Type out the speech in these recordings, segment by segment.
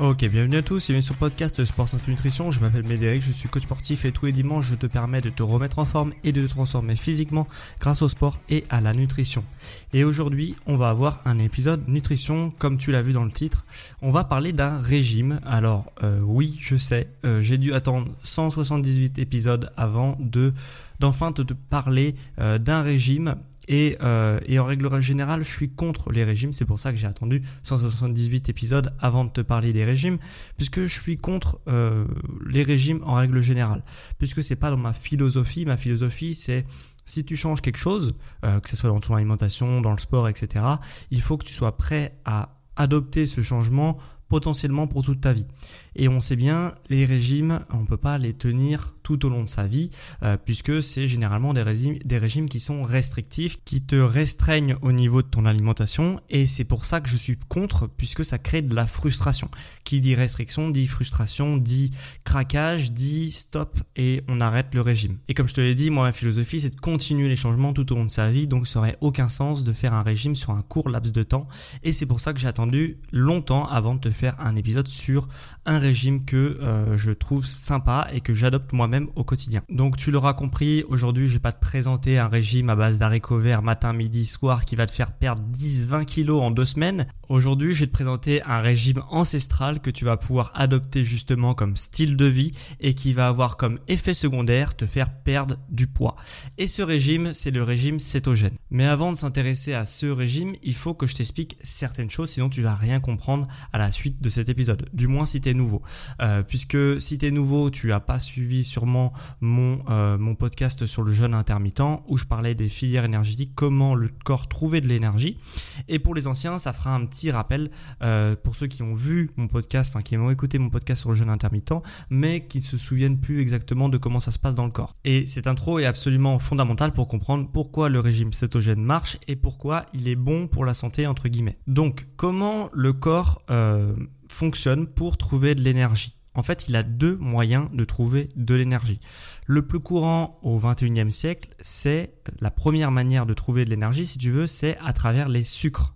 Ok, bienvenue à tous, bienvenue sur podcast Sport Santé Nutrition. Je m'appelle Médéric, je suis coach sportif et tous les dimanches je te permets de te remettre en forme et de te transformer physiquement grâce au sport et à la nutrition. Et aujourd'hui, on va avoir un épisode nutrition, comme tu l'as vu dans le titre. On va parler d'un régime. Alors euh, oui, je sais, euh, j'ai dû attendre 178 épisodes avant de d'enfin te, parler euh, d'un régime euh, et, en règle générale, je suis contre les régimes. C'est pour ça que j'ai attendu 178 épisodes avant de te parler des régimes, puisque je suis contre euh, les régimes en règle générale. Puisque c'est pas dans ma philosophie. Ma philosophie, c'est si tu changes quelque chose, euh, que ce soit dans ton alimentation, dans le sport, etc., il faut que tu sois prêt à adopter ce changement potentiellement pour toute ta vie. Et on sait bien, les régimes, on peut pas les tenir tout au long de sa vie, euh, puisque c'est généralement des régimes, des régimes qui sont restrictifs, qui te restreignent au niveau de ton alimentation, et c'est pour ça que je suis contre, puisque ça crée de la frustration. Qui dit restriction, dit frustration, dit craquage, dit stop, et on arrête le régime. Et comme je te l'ai dit, moi, ma philosophie, c'est de continuer les changements tout au long de sa vie, donc ça aurait aucun sens de faire un régime sur un court laps de temps, et c'est pour ça que j'ai attendu longtemps avant de te faire un épisode sur un régime que euh, je trouve sympa et que j'adopte moi-même au quotidien. Donc tu l'auras compris, aujourd'hui je vais pas te présenter un régime à base d'haricots verts matin, midi, soir qui va te faire perdre 10-20 kilos en deux semaines. Aujourd'hui je vais te présenter un régime ancestral que tu vas pouvoir adopter justement comme style de vie et qui va avoir comme effet secondaire te faire perdre du poids. Et ce régime c'est le régime cétogène. Mais avant de s'intéresser à ce régime, il faut que je t'explique certaines choses sinon tu vas rien comprendre à la suite de cet épisode. Du moins si tu es nouveau. Euh, puisque si tu es nouveau, tu as pas suivi euh, mon podcast sur le jeûne intermittent où je parlais des filières énergétiques, comment le corps trouvait de l'énergie. Et pour les anciens, ça fera un petit rappel euh, pour ceux qui ont vu mon podcast, enfin qui ont écouté mon podcast sur le jeûne intermittent, mais qui ne se souviennent plus exactement de comment ça se passe dans le corps. Et cette intro est absolument fondamentale pour comprendre pourquoi le régime cétogène marche et pourquoi il est bon pour la santé entre guillemets. Donc comment le corps fonctionne pour trouver de l'énergie? En fait, il a deux moyens de trouver de l'énergie. Le plus courant au 21e siècle, c'est la première manière de trouver de l'énergie, si tu veux, c'est à travers les sucres.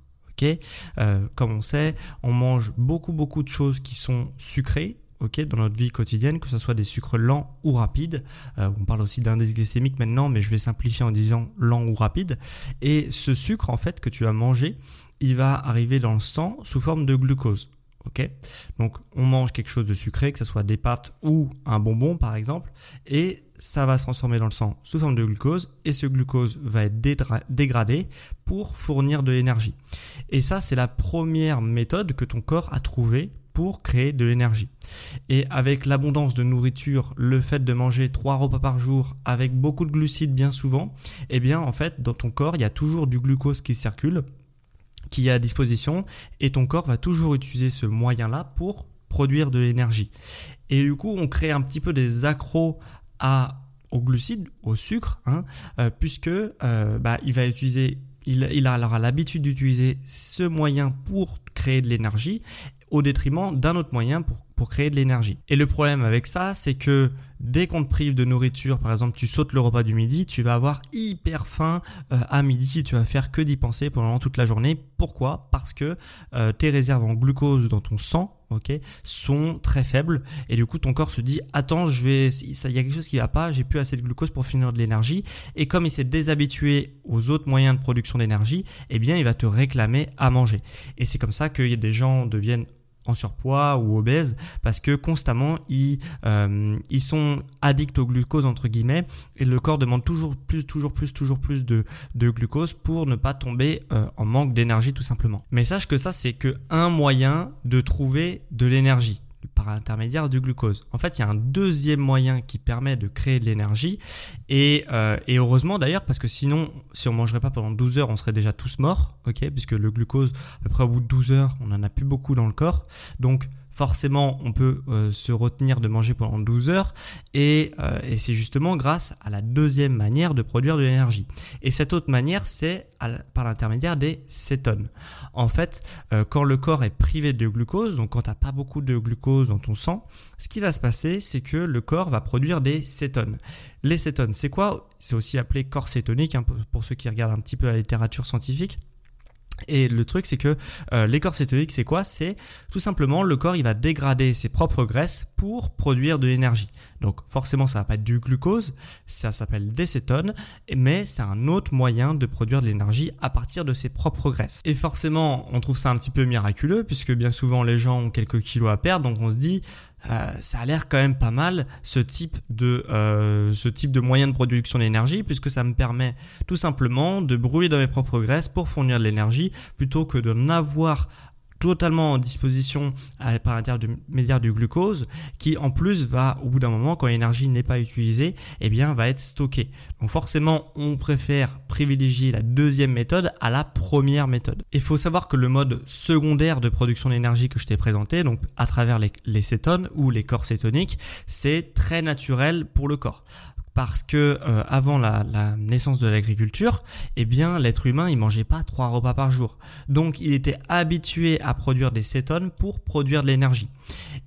euh, comme on sait, on mange beaucoup beaucoup de choses qui sont sucrées. dans notre vie quotidienne, que ce soit des sucres lents ou rapides. Euh, on parle aussi d'indice glycémique maintenant, mais je vais simplifier en disant lent ou rapide. Et ce sucre, en fait, que tu as mangé, il va arriver dans le sang sous forme de glucose. Ok, donc on mange quelque chose de sucré, que ce soit des pâtes ou un bonbon par exemple, et ça va se transformer dans le sang sous forme de glucose, et ce glucose va être dégradé pour fournir de l'énergie. Et ça, c'est la première méthode que ton corps a trouvée pour créer de l'énergie. Et avec l'abondance de nourriture, le fait de manger trois repas par jour avec beaucoup de glucides bien souvent, eh bien en fait dans ton corps il y a toujours du glucose qui circule qui est à disposition et ton corps va toujours utiliser ce moyen-là pour produire de l'énergie. Et du coup, on crée un petit peu des accros à au glucides, au sucre, hein, euh, puisque euh, bah, il va utiliser, il, il aura l'habitude d'utiliser ce moyen pour créer de l'énergie au détriment d'un autre moyen pour, pour créer de l'énergie. Et le problème avec ça, c'est que dès qu'on te prive de nourriture, par exemple tu sautes le repas du midi, tu vas avoir hyper faim euh, à midi, tu vas faire que d'y penser pendant toute la journée. Pourquoi? Parce que euh, tes réserves en glucose dans ton sang sont très faibles. Et du coup ton corps se dit attends je vais, il y a quelque chose qui va pas, j'ai plus assez de glucose pour finir de l'énergie. Et comme il s'est déshabitué aux autres moyens de production d'énergie, eh bien il va te réclamer à manger. Et c'est comme ça que des gens deviennent en surpoids ou obèses parce que constamment ils, euh, ils sont addicts au glucose entre guillemets et le corps demande toujours plus toujours plus toujours plus de, de glucose pour ne pas tomber euh, en manque d'énergie tout simplement. Mais sache que ça c'est que un moyen de trouver de l'énergie par l'intermédiaire du glucose. En fait, il y a un deuxième moyen qui permet de créer de l'énergie et, euh, heureusement d'ailleurs parce que sinon, si on mangerait pas pendant 12 heures, on serait déjà tous morts, ok? Puisque le glucose, à peu près au bout de 12 heures, on en a plus beaucoup dans le corps. Donc forcément on peut euh, se retenir de manger pendant 12 heures et, euh, et c'est justement grâce à la deuxième manière de produire de l'énergie. Et cette autre manière c'est par l'intermédiaire des cétones. En fait, euh, quand le corps est privé de glucose, donc quand tu n'as pas beaucoup de glucose dans ton sang, ce qui va se passer c'est que le corps va produire des cétones. Les cétones c'est quoi? C'est aussi appelé corps cétonique hein, pour ceux qui regardent un petit peu la littérature scientifique. Et le truc, c'est que euh, les corps cétoniques, c'est quoi? C'est tout simplement le corps, il va dégrader ses propres graisses pour produire de l'énergie. Donc forcément, ça va pas être du glucose, ça s'appelle des cétones, mais c'est un autre moyen de produire de l'énergie à partir de ses propres graisses. Et forcément, on trouve ça un petit peu miraculeux, puisque bien souvent les gens ont quelques kilos à perdre, donc on se dit, euh, ça a l'air quand même pas mal ce type de euh, ce type de moyen de production d'énergie puisque ça me permet tout simplement de brûler dans mes propres graisses pour fournir de l'énergie plutôt que de n'avoir totalement en disposition par l'intermédiaire du glucose qui en plus va au bout d'un moment quand l'énergie n'est pas utilisée eh bien va être stockée. Donc forcément on préfère privilégier la deuxième méthode à la première méthode. Il faut savoir que le mode secondaire de production d'énergie que je t'ai présenté donc à travers les, les cétones ou les corps cétoniques c'est très naturel pour le corps parce que euh, avant la, naissance de l'agriculture, eh bien l'être humain il mangeait pas trois repas par jour, donc il était habitué à produire des cétones pour produire de l'énergie.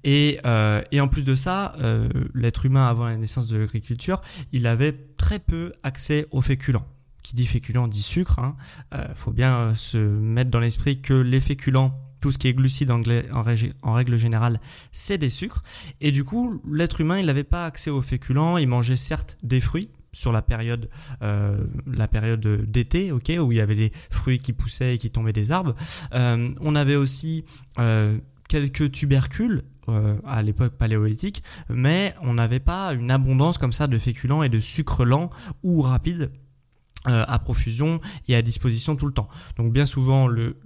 Et, euh, en plus de ça, euh, l'être humain avant la naissance de l'agriculture, il avait très peu accès aux féculents. Qui dit féculent dit sucre. Hein. faut bien se mettre dans l'esprit que les féculents tout ce qui est glucides en, règle générale, c'est des sucres. Et du coup, l'être humain, il n'avait pas accès aux féculents, il mangeait certes des fruits, sur la période euh, la période d'été ok où il y avait des fruits qui poussaient et qui tombaient des arbres euh, on avait aussi euh, quelques tubercules à l'époque paléolithique mais on n'avait pas une abondance comme ça de féculents et de sucres lents ou rapides à profusion et à disposition tout le temps donc bien souvent le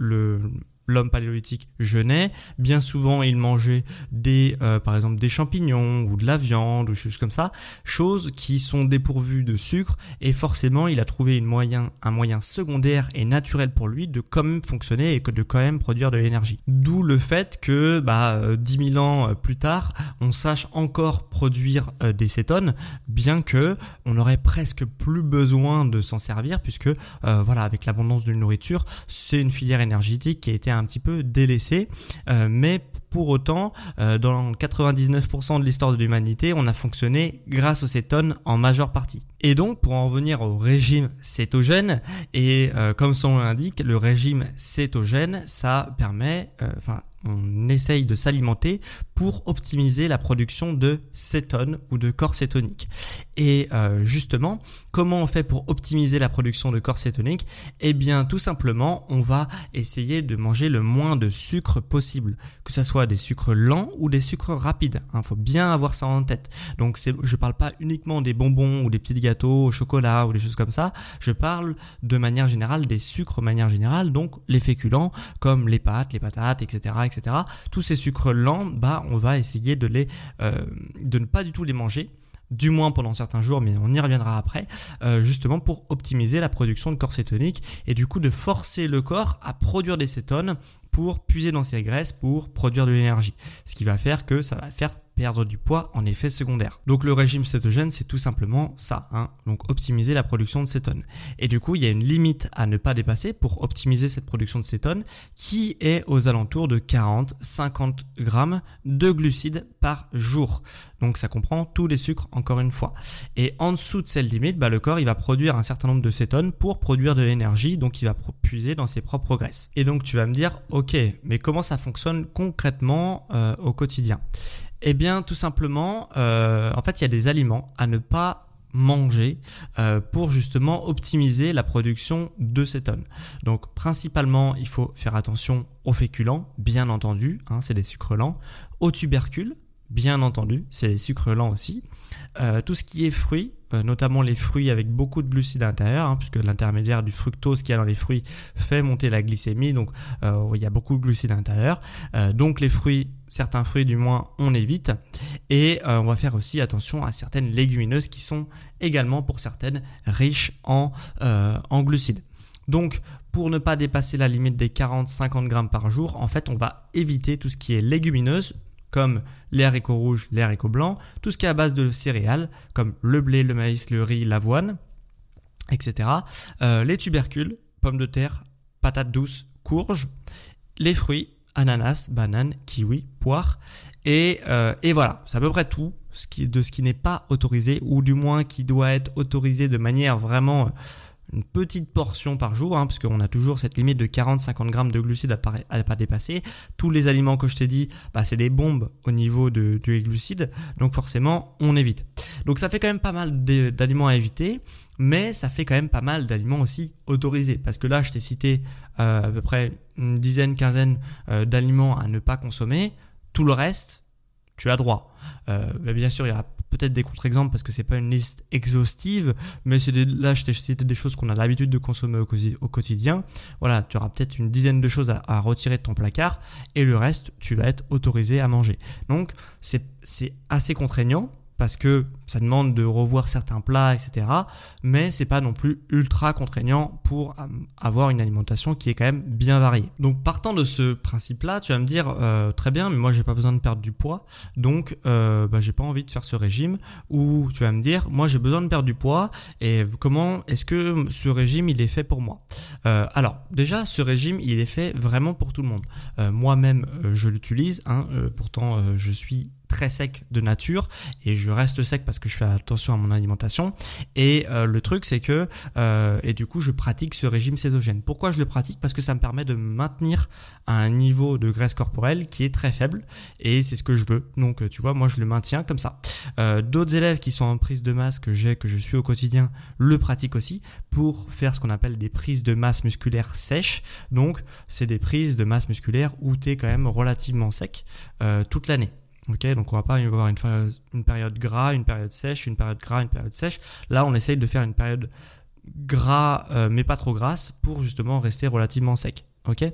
l'homme paléolithique jeûnait. Bien souvent, il mangeait des, euh, par exemple, des champignons ou de la viande ou choses comme ça, choses qui sont dépourvues de sucre et forcément, il a trouvé une moyen, un moyen secondaire et naturel pour lui de quand même fonctionner et de quand même produire de l'énergie. D'où le fait que, bah, 10 euh, 000 ans euh, plus tard, on sache encore produire des cétones, bien que on aurait presque plus besoin de s'en servir puisque, voilà, avec l'abondance de nourriture, c'est une filière énergétique qui a été un petit peu délaissé, euh, mais pour autant, euh, dans 99% de l'histoire de l'humanité, on a fonctionné grâce aux cétones en majeure partie. Et donc, pour en revenir au régime cétogène, et euh, comme son nom l'indique, le régime cétogène, ça permet, enfin, on essaye de s'alimenter pour optimiser la production de cétones ou de corps cétoniques. Et euh, justement, comment on fait pour optimiser la production de corps cétoniques Eh bien, tout simplement, on va essayer de manger le moins de sucre possible, que ce soit des sucres lents ou des sucres rapides. Il hein, faut bien avoir ça en tête. Donc, je ne parle pas uniquement des bonbons ou des petits au chocolat ou des choses comme ça. Je parle de manière générale des sucres manière générale, donc les féculents comme les pâtes, les patates, etc., etc. Tous ces sucres lents, bah, on va essayer de les, euh, de ne pas du tout les manger du moins pendant certains jours, mais on y reviendra après, euh, justement pour optimiser la production de corps cétonique et du coup de forcer le corps à produire des cétones pour puiser dans ses graisses pour produire de l'énergie. Ce qui va faire que ça va faire perdre du poids en effet secondaire. Donc le régime cétogène, c'est tout simplement ça, hein. donc optimiser la production de cétones. Et du coup, il y a une limite à ne pas dépasser pour optimiser cette production de cétones qui est aux alentours de 40-50 grammes de glucides par jour. Donc ça comprend tous les sucres encore une fois. Et en dessous de cette limite, bah, le corps il va produire un certain nombre de cétones pour produire de l'énergie, donc il va puiser dans ses propres graisses. Et donc tu vas me dire, ok, mais comment ça fonctionne concrètement euh, au quotidien? Eh bien, tout simplement, euh, en fait, il y a des aliments à ne pas manger euh, pour justement optimiser la production de cétone. Donc principalement, il faut faire attention aux féculents, bien entendu, hein, c'est des sucres lents, aux tubercules, bien entendu, c'est des sucres lents aussi, tout ce qui est fruits, euh, notamment les fruits avec beaucoup de glucides à l'intérieur, hein, puisque l'intermédiaire du fructose qu'il y a dans les fruits fait monter la glycémie, donc euh, il y a beaucoup de glucides à l'intérieur. Euh, donc les fruits, certains fruits du moins, on évite. Et on va faire aussi attention à certaines légumineuses qui sont également pour certaines riches en, en glucides. Donc, pour ne pas dépasser la limite des 40-50 grammes par jour, en fait, on va éviter tout ce qui est légumineuse, comme les haricots rouges, les haricots blancs, tout ce qui est à base de céréales, comme le blé, le maïs, le riz, l'avoine, etc. Euh, les tubercules, pommes de terre, patates douces, courges, les fruits, ananas, bananes, kiwi, poire, et, euh, et voilà, c'est à peu près tout ce qui, de ce qui n'est pas autorisé, ou du moins qui doit être autorisé de manière vraiment une petite portion par jour, hein, parce qu'on a toujours cette limite de 40-50 grammes de glucides à ne pas dépasser. Tous les aliments que je t'ai dit, bah, c'est des bombes au niveau de, de glucides, donc forcément on évite. Donc ça fait quand même pas mal d'aliments à éviter, mais ça fait quand même pas mal d'aliments aussi autorisés, parce que là je t'ai cité euh, à peu près une dizaine, quinzaine euh, d'aliments à ne pas consommer. Tout le reste, tu as droit. Euh, bien sûr, il y a peut-être des contre-exemples parce que c'est pas une liste exhaustive, mais c'est là je t'ai cité des choses qu'on a l'habitude de consommer au, quotidien. Voilà, tu auras peut-être une dizaine de choses à, retirer de ton placard et le reste, tu vas être autorisé à manger. Donc c'est assez contraignant parce que ça demande de revoir certains plats, etc. Mais c'est pas non plus ultra contraignant pour avoir une alimentation qui est quand même bien variée. Donc partant de ce principe-là, tu vas me dire euh, très bien, mais moi j'ai pas besoin de perdre du poids, donc euh, bah, j'ai pas envie de faire ce régime. Ou tu vas me dire, moi j'ai besoin de perdre du poids et comment est-ce que ce régime il est fait pour moi? Euh, Alors déjà, ce régime il est fait vraiment pour tout le monde. Euh, moi-même je l'utilise, hein, pourtant je suis très sec de nature et je reste sec parce que je fais attention à mon alimentation. Et euh, le truc c'est que euh, et du coup je pratique ce régime cétogène pourquoi je le pratique? Parce que ça me permet de maintenir un niveau de graisse corporelle qui est très faible et c'est ce que je veux. Donc tu vois moi je le maintiens comme ça. Euh, d'autres élèves qui sont en prise de masse que j'ai que je suis au quotidien le pratiquent aussi pour faire ce qu'on appelle des prises de masse musculaire sèches. Donc c'est des prises de masse musculaire où tu es quand même relativement sec toute l'année Ok, donc on va pas avoir une, période gras, une période sèche, une période gras, une période sèche. Là, on essaye de faire une période gras, euh, mais pas trop grasse, pour justement rester relativement sec. Ok?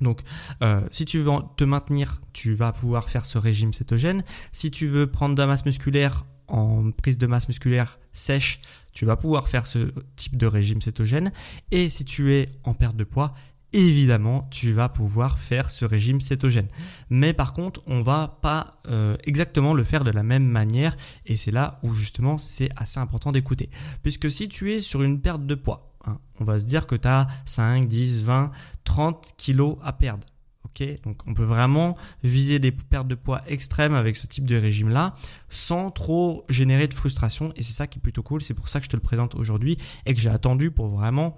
Donc, euh, si tu veux te maintenir, tu vas pouvoir faire ce régime cétogène. Si tu veux prendre de la masse musculaire en prise de masse musculaire sèche, tu vas pouvoir faire ce type de régime cétogène. Et si tu es en perte de poids, évidemment, tu vas pouvoir faire ce régime cétogène. Mais par contre, on va pas euh, exactement le faire de la même manière et c'est là où justement c'est assez important d'écouter. Puisque si tu es sur une perte de poids, hein, on va se dire que tu as 5, 10, 20, 30 kilos à perdre. ok? Donc on peut vraiment viser des pertes de poids extrêmes avec ce type de régime-là sans trop générer de frustration et c'est ça qui est plutôt cool. C'est pour ça que je te le présente aujourd'hui et que j'ai attendu pour vraiment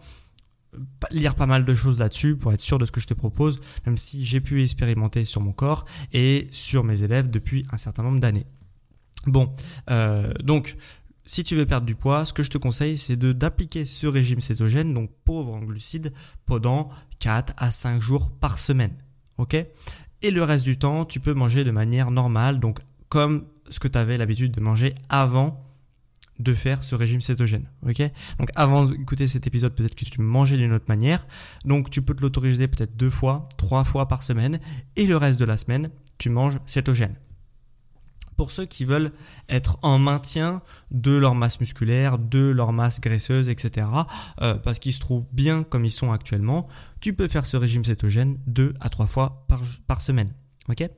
lire pas mal de choses là-dessus pour être sûr de ce que je te propose, même si j'ai pu expérimenter sur mon corps et sur mes élèves depuis un certain nombre d'années. Bon, euh, donc si tu veux perdre du poids, ce que je te conseille, c'est d'appliquer ce régime cétogène, donc pauvre en glucides, pendant 4 à 5 jours par semaine. Ok? Et le reste du temps, tu peux manger de manière normale, donc comme ce que tu avais l'habitude de manger avant de faire ce régime cétogène. Ok? Donc avant d'écouter cet épisode, peut-être que tu mangeais d'une autre manière. Donc tu peux te l'autoriser peut-être deux fois, trois fois par semaine. Et le reste de la semaine, tu manges cétogène. Pour ceux qui veulent être en maintien de leur masse musculaire, de leur masse graisseuse, etc. Euh, parce qu'ils se trouvent bien comme ils sont actuellement, tu peux faire ce régime cétogène deux à trois fois par, par semaine. Ok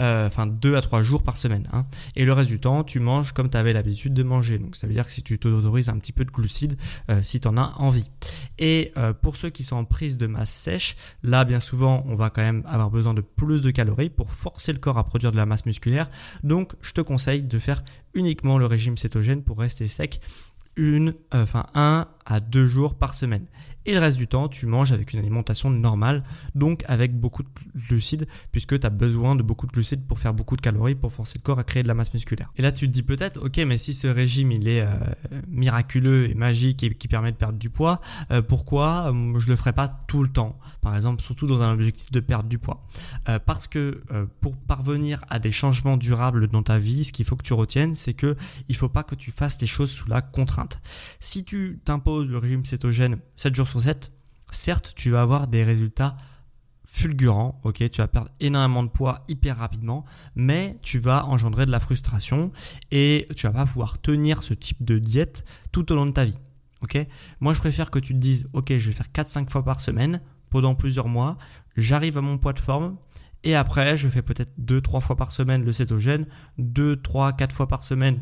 euh, Enfin, deux à trois jours par semaine. Hein. Et le reste du temps, tu manges comme tu avais l'habitude de manger. Donc, ça veut dire que si tu t'autorises un petit peu de glucides, euh, si tu en as envie. Et euh, pour ceux qui sont en prise de masse sèche, là, bien souvent, on va quand même avoir besoin de plus de calories pour forcer le corps à produire de la masse musculaire. Donc, je te conseille de faire uniquement le régime cétogène pour rester sec une, enfin, un à deux jours par semaine. Et le reste du temps, tu manges avec une alimentation normale, donc avec beaucoup de glucides, puisque tu as besoin de beaucoup de glucides pour faire beaucoup de calories, pour forcer le corps à créer de la masse musculaire. Et là, tu te dis peut-être, ok, mais si ce régime, il est euh, miraculeux et magique et qui permet de perdre du poids, euh, pourquoi euh, je le ferai pas tout le temps? Par exemple, surtout dans un objectif de perdre du poids. parce que pour parvenir à des changements durables dans ta vie, ce qu'il faut que tu retiennes, c'est que il faut pas que tu fasses les choses sous la contrainte. Si tu t'imposes le régime cétogène 7 jours sur 7, certes, tu vas avoir des résultats fulgurants, ok, tu vas perdre énormément de poids hyper rapidement, mais tu vas engendrer de la frustration et tu vas pas pouvoir tenir ce type de diète tout au long de ta vie. Ok Moi, je préfère que tu te dises, ok, je vais faire 4-5 fois par semaine pendant plusieurs mois, j'arrive à mon poids de forme, et après, je fais peut-être 2-3 fois par semaine le cétogène, 2, 3, 4 fois par semaine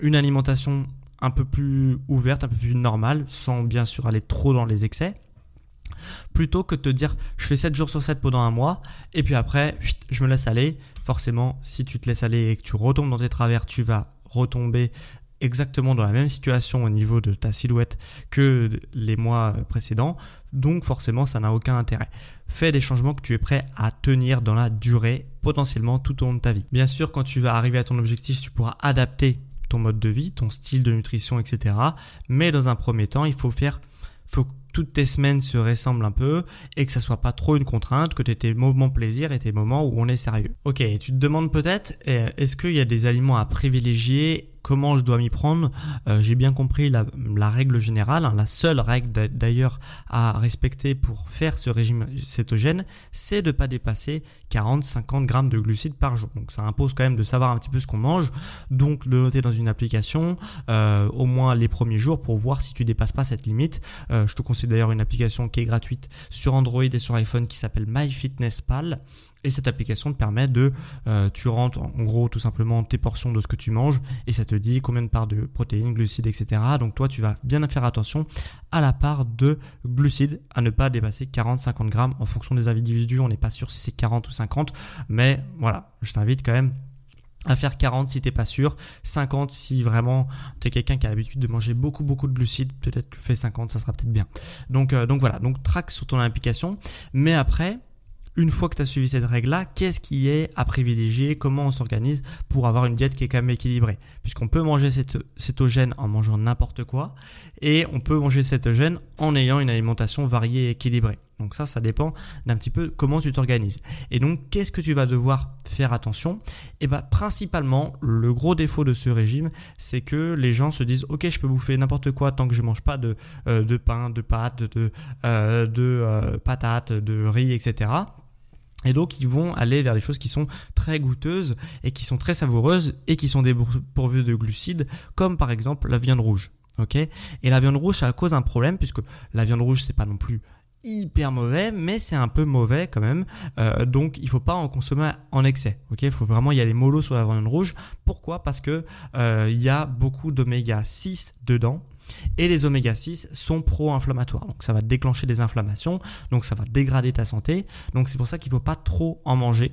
une alimentation un peu plus ouverte, un peu plus normale, sans bien sûr aller trop dans les excès. Plutôt que de te dire je fais 7 jours sur 7 pendant un mois et puis après je me laisse aller. Forcément, si tu te laisses aller et que tu retombes dans tes travers, tu vas retomber exactement dans la même situation au niveau de ta silhouette que les mois précédents. Donc forcément, ça n'a aucun intérêt. Fais des changements que tu es prêt à tenir dans la durée, potentiellement tout au long de ta vie. Bien sûr, quand tu vas arriver à ton objectif, tu pourras adapter ton mode de vie, ton style de nutrition, etc. Mais dans un premier temps, il faut faire, faut que toutes tes semaines se ressemblent un peu et que ça soit pas trop une contrainte, que tu aies tes moments plaisir et tes moments où on est sérieux. Ok, tu te demandes peut-être, eh, est-ce qu'il y a des aliments à privilégier comment je dois m'y prendre. Euh, j'ai bien compris la, règle générale, hein, la seule règle d'ailleurs à respecter pour faire ce régime cétogène, c'est de ne pas dépasser 40-50 grammes de glucides par jour. Donc ça impose quand même de savoir un petit peu ce qu'on mange, donc de noter dans une application euh, au moins les premiers jours pour voir si tu dépasses pas cette limite. Euh, je te conseille d'ailleurs une application qui est gratuite sur Android et sur iPhone qui s'appelle MyFitnessPal. Et cette application te permet de, euh, tu rentres en gros tout simplement tes portions de ce que tu manges et ça te dit combien de parts de protéines, glucides, etc. Donc toi tu vas bien faire attention à la part de glucides, à ne pas dépasser 40-50 grammes en fonction des individus. On n'est pas sûr si c'est 40 ou 50, mais voilà, je t'invite quand même à faire 40 si t'es pas sûr, 50 si vraiment tu es quelqu'un qui a l'habitude de manger beaucoup beaucoup de glucides, peut-être tu fais 50, ça sera peut-être bien. Donc euh, donc voilà, donc traque sur ton application, mais après une fois que tu as suivi cette règle-là, qu'est-ce qui est à privilégier, comment on s'organise pour avoir une diète qui est quand même équilibrée? Puisqu'on peut manger cétogène en mangeant n'importe quoi et on peut manger cétogène en ayant une alimentation variée et équilibrée. Donc ça, ça dépend d'un petit peu comment tu t'organises. Et donc, qu'est-ce que tu vas devoir faire attention? Et eh bien, principalement, le gros défaut de ce régime, c'est que les gens se disent, ok, je peux bouffer n'importe quoi tant que je mange pas de, euh, de pain, de pâtes, de, euh, de euh, patates, de riz, etc. Et donc ils vont aller vers des choses qui sont très goûteuses et qui sont très savoureuses et qui sont dépourvues de glucides, comme par exemple la viande rouge. Et la viande rouge, ça cause un problème puisque la viande rouge, c'est pas non plus hyper mauvais, mais c'est un peu mauvais quand même. Euh, donc il faut pas en consommer en excès. Il faut vraiment y aller mollo sur la viande rouge. Pourquoi? Parce que euh, il y a beaucoup d'oméga 6 dedans. Et les oméga 6 sont pro-inflammatoires. Donc ça va déclencher des inflammations, donc ça va dégrader ta santé. Donc c'est pour ça qu'il ne faut pas trop en manger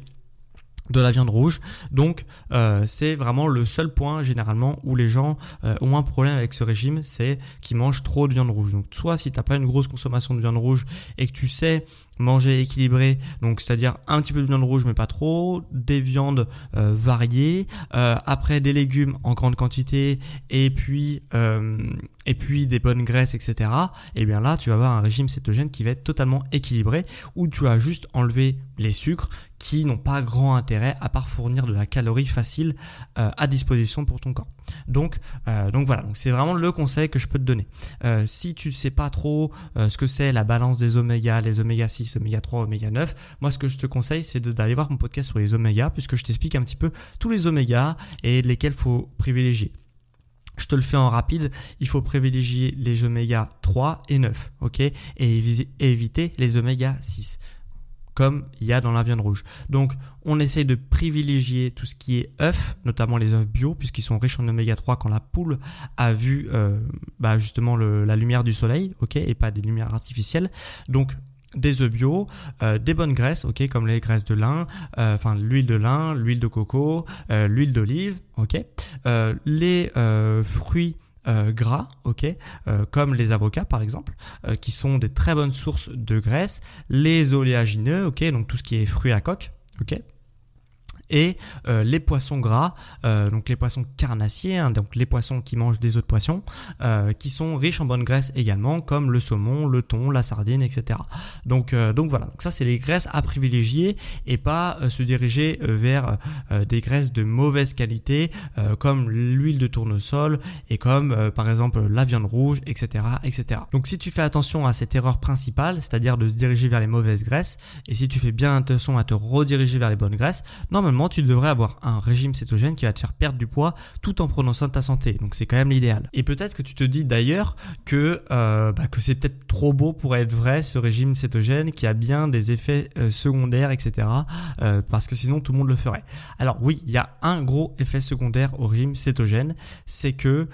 de la viande rouge. Donc euh, c'est vraiment le seul point généralement où les gens euh, ont un problème avec ce régime, c'est qu'ils mangent trop de viande rouge. Donc soit si tu n'as pas une grosse consommation de viande rouge et que tu sais manger équilibré, donc c'est-à-dire un petit peu de viande rouge mais pas trop, des viandes euh, variées, après des légumes en grande quantité et puis et puis des bonnes graisses etc. Et bien là tu vas avoir un régime cétogène qui va être totalement équilibré où tu as juste enlevé les sucres qui n'ont pas grand intérêt à part fournir de la calorie facile euh, à disposition pour ton corps. Donc, euh, donc voilà, c'est vraiment le conseil que je peux te donner. Euh, si tu ne sais pas trop ce que c'est la balance des oméga, les oméga 6, oméga 3, oméga 9, moi ce que je te conseille c'est d'aller voir mon podcast sur les oméga puisque je t'explique un petit peu tous les oméga et lesquels faut privilégier. Je te le fais en rapide, il faut privilégier les oméga 3 et 9, ok? Et éviter les oméga 6 comme il y a dans la viande rouge. Donc on essaye de privilégier tout ce qui est œufs, notamment les œufs bio, puisqu'ils sont riches en oméga 3 quand la poule a vu euh, bah, justement la lumière du soleil, ok, et pas des lumières artificielles. Donc des œufs bio, euh, des bonnes graisses, ok, comme les graisses de lin, euh, enfin l'huile de lin, l'huile de coco, l'huile d'olive, ok, les fruits gras, ok, comme les avocats par exemple, qui sont des très bonnes sources de graisse, les oléagineux, ok, donc tout ce qui est fruits à coque, ok et euh, les poissons gras, euh, donc les poissons carnassiers, hein, donc les poissons qui mangent des autres poissons, euh, qui sont riches en bonnes graisses également, comme le saumon, le thon, la sardine, etc. Donc, donc voilà, donc ça c'est les graisses à privilégier et pas se diriger vers des graisses de mauvaise qualité, comme l'huile de tournesol et comme par exemple la viande rouge, etc., etc. Donc si tu fais attention à cette erreur principale, c'est-à-dire de se diriger vers les mauvaises graisses, et si tu fais bien attention à te rediriger vers les bonnes graisses, normalement tu devrais avoir un régime cétogène qui va te faire perdre du poids tout en prenant soin de ta santé. Donc c'est quand même l'idéal. Et peut-être que tu te dis d'ailleurs que, euh, bah, c'est peut-être trop beau pour être vrai ce régime cétogène qui a bien des effets euh, secondaires, etc. Euh, parce que sinon tout le monde le ferait. Alors oui, il y a un gros effet secondaire au régime cétogène, c'est que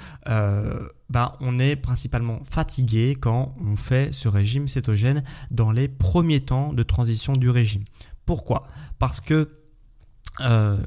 bah, on est principalement fatigué quand on fait ce régime cétogène dans les premiers temps de transition du régime. Pourquoi? Parce que euh,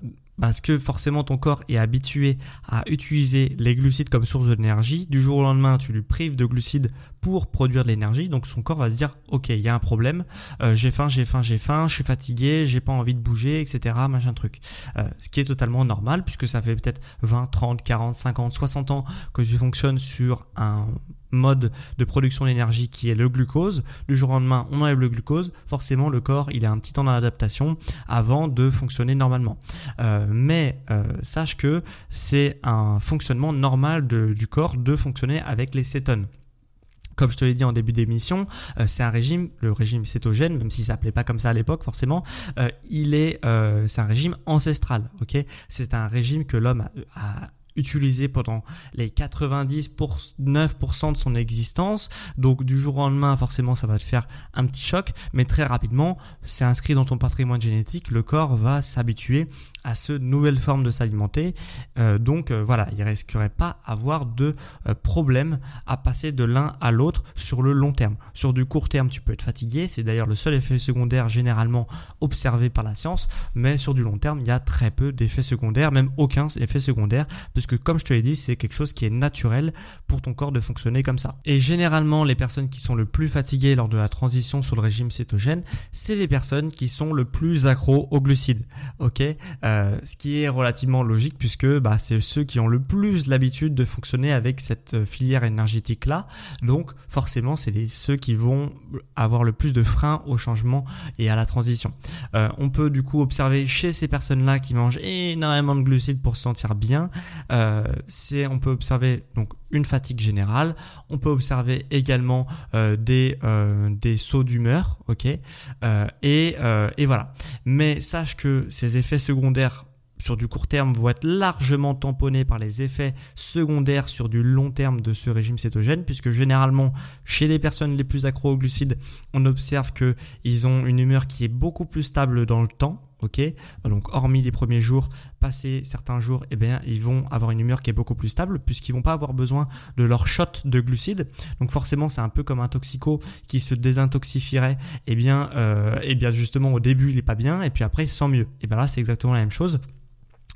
parce que forcément ton corps est habitué à utiliser les glucides comme source d'énergie. Du jour au lendemain, tu lui prives de glucides pour produire de l'énergie. Donc son corps va se dire, ok, il y a un problème, euh, j'ai faim, j'ai faim, j'ai faim, je suis fatigué, j'ai pas envie de bouger, etc. Machin truc. Euh, ce qui est totalement normal puisque ça fait peut-être 20, 30, 40, 50, 60 ans que tu fonctionnes sur un mode de production d'énergie qui est le glucose. Du jour au lendemain, on enlève le glucose. Forcément, le corps, il a un petit temps d'adaptation avant de fonctionner normalement. Euh, mais euh, sache que c'est un fonctionnement normal du corps de fonctionner avec les cétones. Comme je te l'ai dit en début d'émission, euh, c'est un régime, le régime cétogène, même si ça s'appelait pas comme ça à l'époque forcément, il est, c'est un régime ancestral, C'est un régime que l'homme a utilisé pendant les 99% de son existence. Donc du jour au lendemain, forcément, ça va te faire un petit choc, mais très rapidement, c'est inscrit dans ton patrimoine génétique, le corps va s'habituer à ce nouvelle forme de s'alimenter. Euh, donc euh, voilà, il risquerait pas avoir de euh, problème à passer de l'un à l'autre sur le long terme. Sur du court terme, tu peux être fatigué, c'est d'ailleurs le seul effet secondaire généralement observé par la science, mais sur du long terme, il y a très peu d'effets secondaires, même aucun effet secondaire, puisque comme je te l'ai dit, c'est quelque chose qui est naturel pour ton corps de fonctionner comme ça. Et généralement, les personnes qui sont le plus fatiguées lors de la transition sur le régime cétogène, c'est les personnes qui sont le plus accro aux glucides. Ok? Euh, ce qui est relativement logique puisque bah, c'est ceux qui ont le plus l'habitude de fonctionner avec cette euh, filière énergétique là. Donc forcément, c'est ceux qui vont avoir le plus de freins au changement et à la transition. Euh, on peut du coup observer chez ces personnes-là qui mangent énormément de glucides pour se sentir bien. C'est, on peut observer une fatigue générale. On peut observer également des, des sauts d'humeur, et voilà. Mais sache que ces effets secondaires sur du court terme vont être largement tamponnés par les effets secondaires sur du long terme de ce régime cétogène, puisque généralement chez les personnes les plus accro aux glucides, on observe qu'ils ont une humeur qui est beaucoup plus stable dans le temps. Donc hormis les premiers jours, passés certains jours, eh bien ils vont avoir une humeur qui est beaucoup plus stable puisqu'ils vont pas avoir besoin de leur shot de glucides. Donc forcément c'est un peu comme un toxico qui se désintoxifierait. Eh bien, euh, eh bien justement au début il est pas bien et puis après il se sent mieux. Et bien là c'est exactement la même chose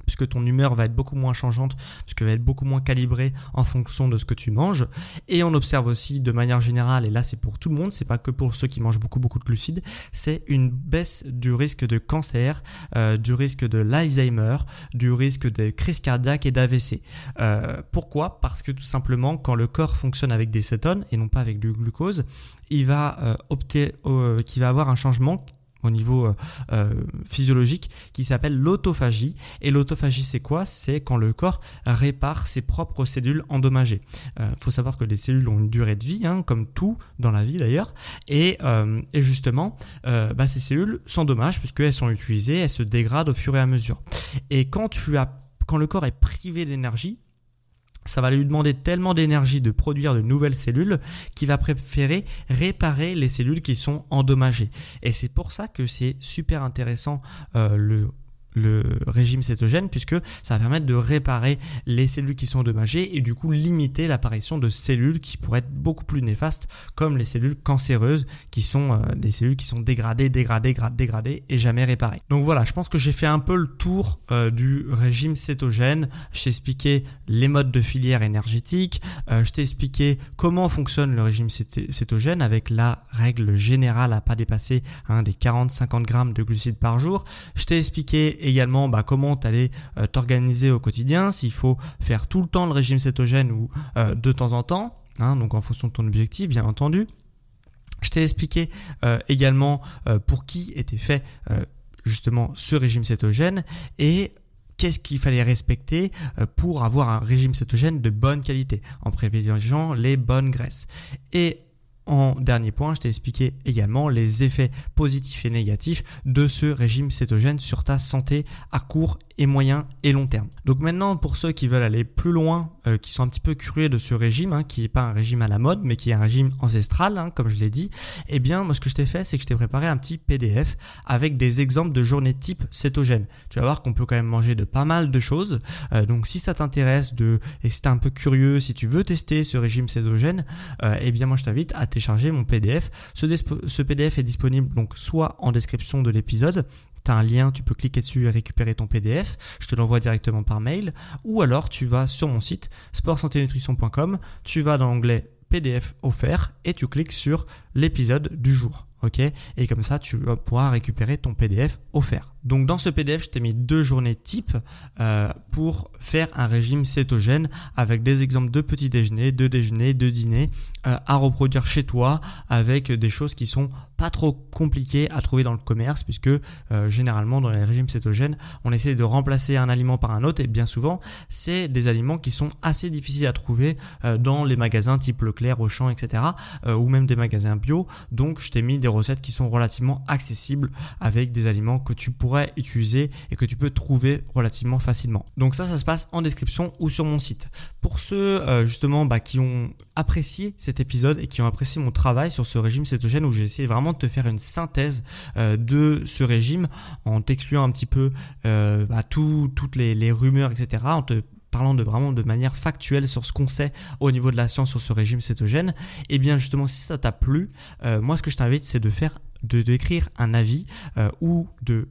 puisque ton humeur va être beaucoup moins changeante, puisque va être beaucoup moins calibrée en fonction de ce que tu manges. Et on observe aussi de manière générale, et là c'est pour tout le monde, c'est pas que pour ceux qui mangent beaucoup beaucoup de glucides, c'est une baisse du risque de cancer, euh, du risque de l'Alzheimer, du risque de crise cardiaque et d'AVC. Euh, pourquoi? Parce que tout simplement quand le corps fonctionne avec des cétones et non pas avec du glucose, il va euh, opter, qui va avoir un changement au niveau euh, euh, physiologique qui s'appelle l'autophagie. Et l'autophagie, c'est quoi? C'est quand le corps répare ses propres cellules endommagées. Il euh, faut savoir que les cellules ont une durée de vie, hein, comme tout dans la vie d'ailleurs. Et, et, justement, bah, ces cellules s'endommagent puisqu'elles sont utilisées, elles se dégradent au fur et à mesure. Et quand tu as quand le corps est privé d'énergie, ça va lui demander tellement d'énergie de produire de nouvelles cellules qu'il va préférer réparer les cellules qui sont endommagées. Et c'est pour ça que c'est super intéressant euh, le le régime cétogène puisque ça va permettre de réparer les cellules qui sont endommagées et du coup limiter l'apparition de cellules qui pourraient être beaucoup plus néfastes comme les cellules cancéreuses qui sont euh, des cellules qui sont dégradées, dégradées, dégradées et jamais réparées. Donc voilà, je pense que j'ai fait un peu le tour euh, du régime cétogène. Je t'ai expliqué les modes de filière énergétique, euh, je t'ai expliqué comment fonctionne le régime cétogène avec la règle générale à pas dépasser hein, des 40-50 grammes de glucides par jour. Je t'ai expliqué également bah, comment tu allais euh, t'organiser au quotidien, s'il faut faire tout le temps le régime cétogène ou euh, de temps en temps, hein, donc en fonction de ton objectif bien entendu. Je t'ai expliqué euh, également pour qui était fait justement ce régime cétogène et qu'est-ce qu'il fallait respecter pour avoir un régime cétogène de bonne qualité en privilégiant les bonnes graisses. En dernier point, je t'ai expliqué également les effets positifs et négatifs de ce régime cétogène sur ta santé à court et moyen et long terme. Donc maintenant, pour ceux qui veulent aller plus loin, euh, qui sont un petit peu curieux de ce régime, hein, qui n'est pas un régime à la mode, mais qui est un régime ancestral, hein, comme je l'ai dit, eh bien, moi, ce que je t'ai fait, c'est que je t'ai préparé un petit PDF avec des exemples de journées type cétogène. Tu vas voir qu'on peut quand même manger de pas mal de choses. Euh, donc, si ça t'intéresse de, et si t'es un peu curieux, si tu veux tester ce régime cétogène, euh, eh bien, moi, je t'invite à télécharger mon PDF. Ce, ce PDF est disponible donc soit en description de l'épisode, tu un lien, tu peux cliquer dessus et récupérer ton PDF, je te l'envoie directement par mail, ou alors tu vas sur mon site sportsanténutrition.com, tu vas dans l'onglet PDF offert et tu cliques sur l'épisode du jour. Ok Et comme ça, tu pouvoir récupérer ton PDF offert. Donc dans ce PDF, je t'ai mis deux journées type euh, pour faire un régime cétogène avec des exemples de petit déjeuner, de déjeuner, de dîner euh, à reproduire chez toi avec des choses qui sont pas trop compliquées à trouver dans le commerce puisque euh, généralement dans les régimes cétogènes, on essaie de remplacer un aliment par un autre et bien souvent, c'est des aliments qui sont assez difficiles à trouver dans les magasins type Leclerc, Auchan, etc. ou même des magasins bio. Donc je t'ai mis des recettes qui sont relativement accessibles avec des aliments que tu pourrais utiliser et que tu peux trouver relativement facilement. Donc ça, ça se passe en description ou sur mon site. Pour ceux euh, justement bah, qui ont apprécié cet épisode et qui ont apprécié mon travail sur ce régime cétogène où j'ai essayé vraiment de te faire une synthèse euh, de ce régime en t'excluant un petit peu euh, bah, toutes les, rumeurs, etc. parlant de vraiment de manière factuelle sur ce qu'on sait au niveau de la science sur ce régime cétogène, et eh bien justement si ça t'a plu, euh, moi ce que je t'invite c'est de faire de d'écrire un avis euh, ou de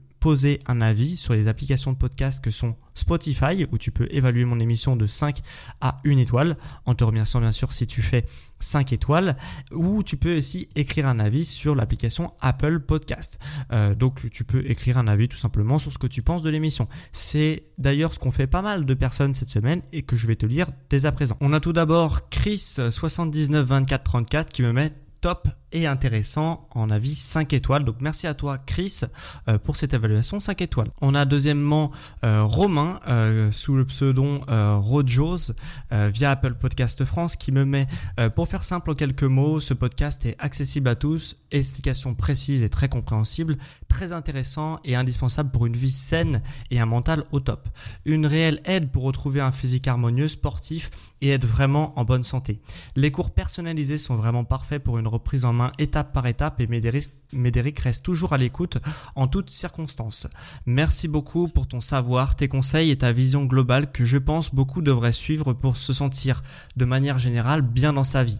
un avis sur les applications de podcast que sont Spotify, où tu peux évaluer mon émission de 5 à 1 étoile, en te remerciant bien sûr si tu fais 5 étoiles, ou tu peux aussi écrire un avis sur l'application Apple Podcast. Euh, donc tu peux écrire un avis tout simplement sur ce que tu penses de l'émission. C'est d'ailleurs ce qu'ont fait pas mal de personnes cette semaine et que je vais te lire dès à présent. On a tout d'abord Chris 792434 qui me met top et intéressant en avis 5 étoiles. Donc merci à toi Chris euh, pour cette évaluation 5 étoiles. On a deuxièmement euh, Romain euh, sous le pseudon Rojos via Apple Podcast France qui me met pour faire simple en quelques mots, ce podcast est accessible à tous, explication précise et très compréhensible, très intéressant et indispensable pour une vie saine et un mental au top. Une réelle aide pour retrouver un physique harmonieux, sportif et être vraiment en bonne santé. Les cours personnalisés sont vraiment parfaits pour une reprise en étape par étape et Médéric reste toujours à l'écoute en toutes circonstances. Merci beaucoup pour ton savoir, tes conseils et ta vision globale que je pense beaucoup devraient suivre pour se sentir de manière générale bien dans sa vie.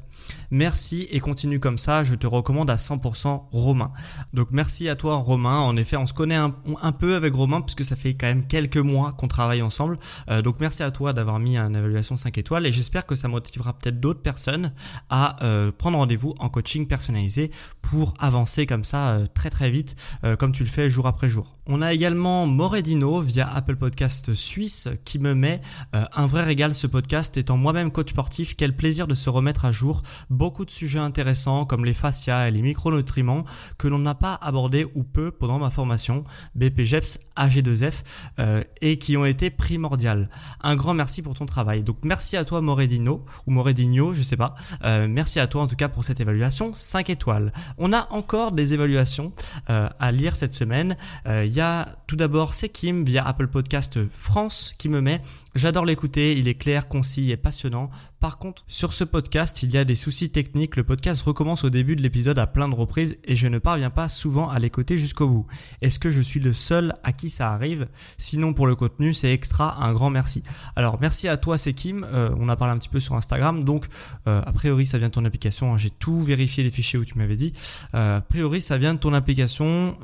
Merci et continue comme ça, je te recommande à 100% Romain. Donc merci à toi Romain, en effet on se connaît un, peu avec Romain puisque ça fait quand même quelques mois qu'on travaille ensemble. Euh, donc merci à toi d'avoir mis une évaluation 5 étoiles et j'espère que ça motivera peut-être d'autres personnes à euh, prendre rendez-vous en coaching personnalisé pour avancer comme ça euh, très très vite comme tu le fais jour après jour. On a également Moredino via Apple Podcast Suisse qui me met un vrai régal ce podcast étant moi-même coach sportif, quel plaisir de se remettre à jour beaucoup de sujets intéressants comme les fascias et les micronutriments que l'on n'a pas abordé ou peu pendant ma formation BPGEPS AG2F euh, et qui ont été primordiales. Un grand merci pour ton travail. Donc merci à toi Moredino ou Moredino, je sais pas. Euh, merci à toi en tout cas pour cette évaluation 5 étoiles. On a encore des évaluations euh, à lire cette semaine. Il y a tout d'abord Sekim via Apple Podcast France qui me met J'adore l'écouter, il est clair, concis et passionnant. Par contre, sur ce podcast, il y a des soucis souci technique, le podcast recommence au début de l'épisode à plein de reprises et je ne parviens pas souvent à l'écouter jusqu'au bout. Est-ce que je suis le seul à qui ça arrive? Sinon pour le contenu, c'est extra, un grand merci. Alors merci à toi, c'est Kim. Euh, on a parlé un petit peu sur Instagram, donc euh, a priori ça vient de ton application. J'ai tout vérifié les fichiers où tu m'avais dit. Euh, a priori ça vient de ton application,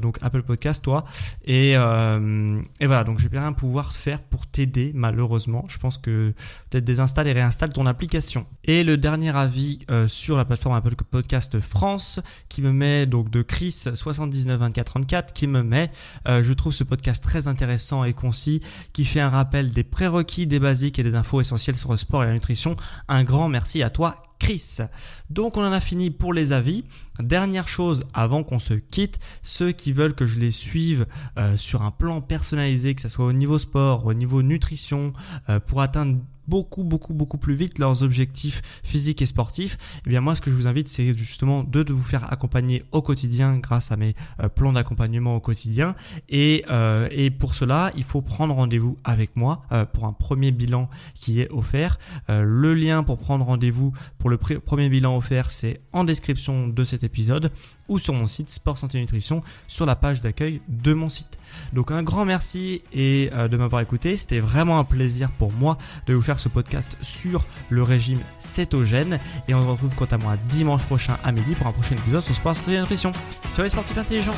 donc Apple Podcast, toi. Et, voilà, donc je vais rien pouvoir faire pour t'aider malheureusement. Je pense que peut-être désinstalle et réinstalle ton application. Et le dernier avis sur la plateforme Apple Podcast France qui me met donc de Chris 792434 qui me met je trouve ce podcast très intéressant et concis qui fait un rappel des prérequis, des basiques et des infos essentielles sur le sport et la nutrition. Un grand merci à toi Chris. Donc on en a fini pour les avis. Dernière chose avant qu'on se quitte, ceux qui veulent que je les suive euh, sur un plan personnalisé, que ce soit au niveau sport, au niveau nutrition, euh, pour atteindre beaucoup beaucoup beaucoup plus vite leurs objectifs physiques et sportifs, eh bien moi ce que je vous invite c'est justement de, vous faire accompagner au quotidien grâce à mes euh, plans d'accompagnement au quotidien et, euh, et pour cela il faut prendre rendez-vous avec moi euh, pour un premier bilan qui est offert. le lien pour prendre rendez-vous pour le premier bilan offert c'est en description de cet épisode ou sur mon site Sport Santé Nutrition sur la page d'accueil de mon site. Donc un grand merci et de m'avoir écouté, c'était vraiment un plaisir pour moi de vous faire ce podcast sur le régime cétogène. Et on se retrouve quant à moi dimanche prochain à midi pour un prochain épisode sur Sport Santé Nutrition. Ciao les sportifs intelligents